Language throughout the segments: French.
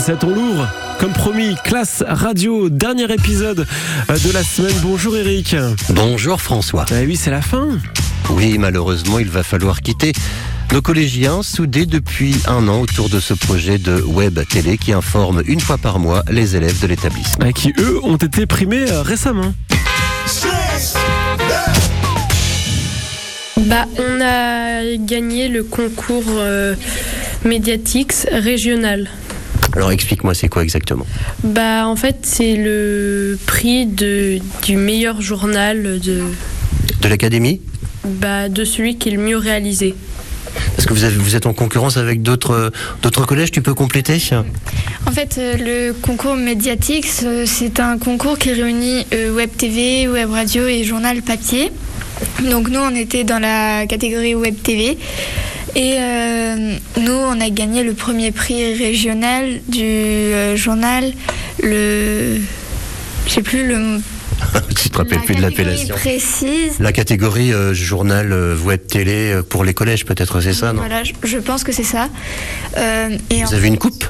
7h47, on l'ouvre. Comme promis, classe radio, dernier épisode euh, de la semaine. Bonjour Eric. Bonjour François. Eh oui, c'est la fin. Oui, malheureusement, il va falloir quitter nos collégiens soudés depuis un an autour de ce projet de web télé qui informe une fois par mois les élèves de l'établissement. Euh, Qui, eux, ont été primés euh, récemment. Bah, on a gagné le concours euh, Mediatix régional. Alors explique-moi, c'est quoi exactement Bah, en fait, c'est le prix de, du meilleur journal de, De l'académie bah, de celui qui est le mieux réalisé. Parce que vous, avez- vous êtes en concurrence avec d'autres d'autres collèges, tu peux compléter En fait, euh, le concours Mediatix, euh, c'est un concours qui réunit euh, Web TV, Web Radio et journal papier. Donc nous, on était dans la catégorie Web TV. Et euh, nous, on a gagné le premier prix régional du euh, journal, le... Je sais plus le... Tu te rappelles la plus de l'appellation précise. La catégorie euh, journal, web télé pour les collèges peut-être, c'est ça, non? Voilà, je, je pense que c'est ça. Et Vous avez une coupe?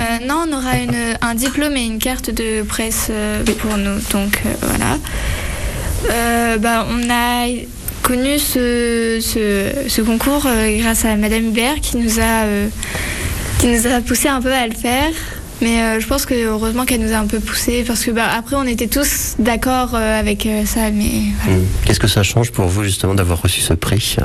Euh, non, on aura une, un diplôme et une carte de presse euh, pour nous. Donc euh, voilà. Bah, on a connu ce, ce, ce concours euh, grâce à Madame Hubert qui nous a euh, qui nous a poussé un peu à le faire. Mais euh, je pense que heureusement qu'elle nous a un peu poussé parce que bah, après on était tous d'accord euh, avec euh, ça. Mais voilà. Hmm. Qu'est-ce que ça change pour vous justement d'avoir reçu ce prix?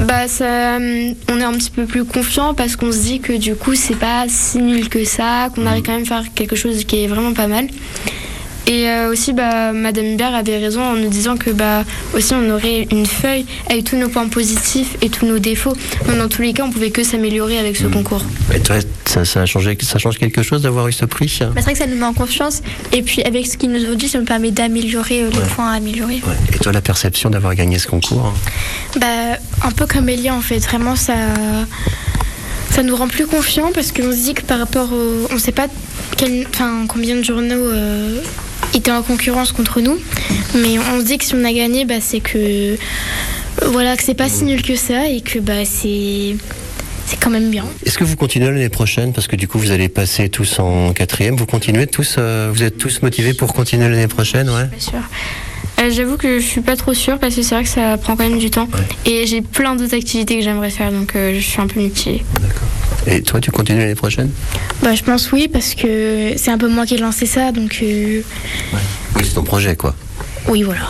Bah ça, on est un petit peu plus confiant parce qu'on se dit que du coup c'est pas si nul que ça, qu'on arrive quand même à faire quelque chose qui est vraiment pas mal. Et euh, aussi bah Madame Hubert avait raison en nous disant que bah aussi on aurait une feuille avec tous nos points positifs et tous nos défauts. Donc, dans tous les cas on pouvait que s'améliorer avec ce concours. Et toi, ça, ça, a changé, ça change quelque chose d'avoir eu ce prix Bah, c'est vrai que ça nous met en confiance. Et puis avec ce qu'ils nous ont dit, ça nous permet d'améliorer euh, les Ouais. points à améliorer. Ouais. Et toi, la perception d'avoir gagné ce concours Bah, un peu comme Elia en fait, vraiment ça, ça nous rend plus confiants parce qu'on se dit que par rapport au, on sait pas quel, enfin, combien de journaux euh, étaient en concurrence contre nous, mais on se dit que si on a gagné, bah, c'est que voilà que c'est pas si nul que ça et que bah c'est c'est quand même bien. Est-ce que vous continuez l'année prochaine? Parce que du coup, vous allez passer tous en quatrième. Vous continuez tous euh, Vous êtes tous motivés pour continuer l'année prochaine ouais? Pas sûr. Euh, J'avoue que je suis pas trop sûre parce que c'est vrai que ça prend quand même du temps et j'ai plein d'autres activités que j'aimerais faire donc euh, je suis un peu mitigée. Et toi, tu continues l'année prochaine Bah, je pense oui, parce que c'est un peu moi qui ai lancé ça, donc euh, Oui, c'est ton projet, quoi. oui, voilà.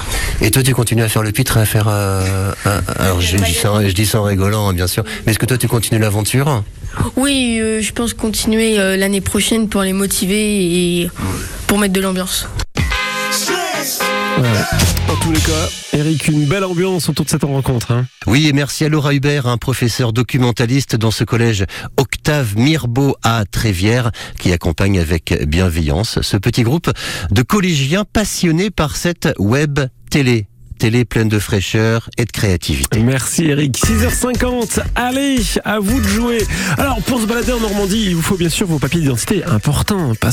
Et toi, tu continues à faire le pitre, à faire. euh, alors, je dis, ça, je dis ça en rigolant, hein, bien sûr. Mais est-ce que toi, tu continues l'aventure Oui, euh, je pense continuer euh, l'année prochaine pour les motiver et pour mettre de l'ambiance. En tous les cas, Eric, une belle ambiance autour de cette rencontre. hein. Oui, et merci à Laura Hubert, un professeur documentaliste dans ce collège Octave Mirbeau à Trévière, qui accompagne avec bienveillance ce petit groupe de collégiens passionnés par cette web télé. Télé pleine de fraîcheur et de créativité. Merci Eric. 6h50, allez, à vous de jouer. Alors pour se balader en Normandie, il vous faut bien sûr vos papiers d'identité, important. Pas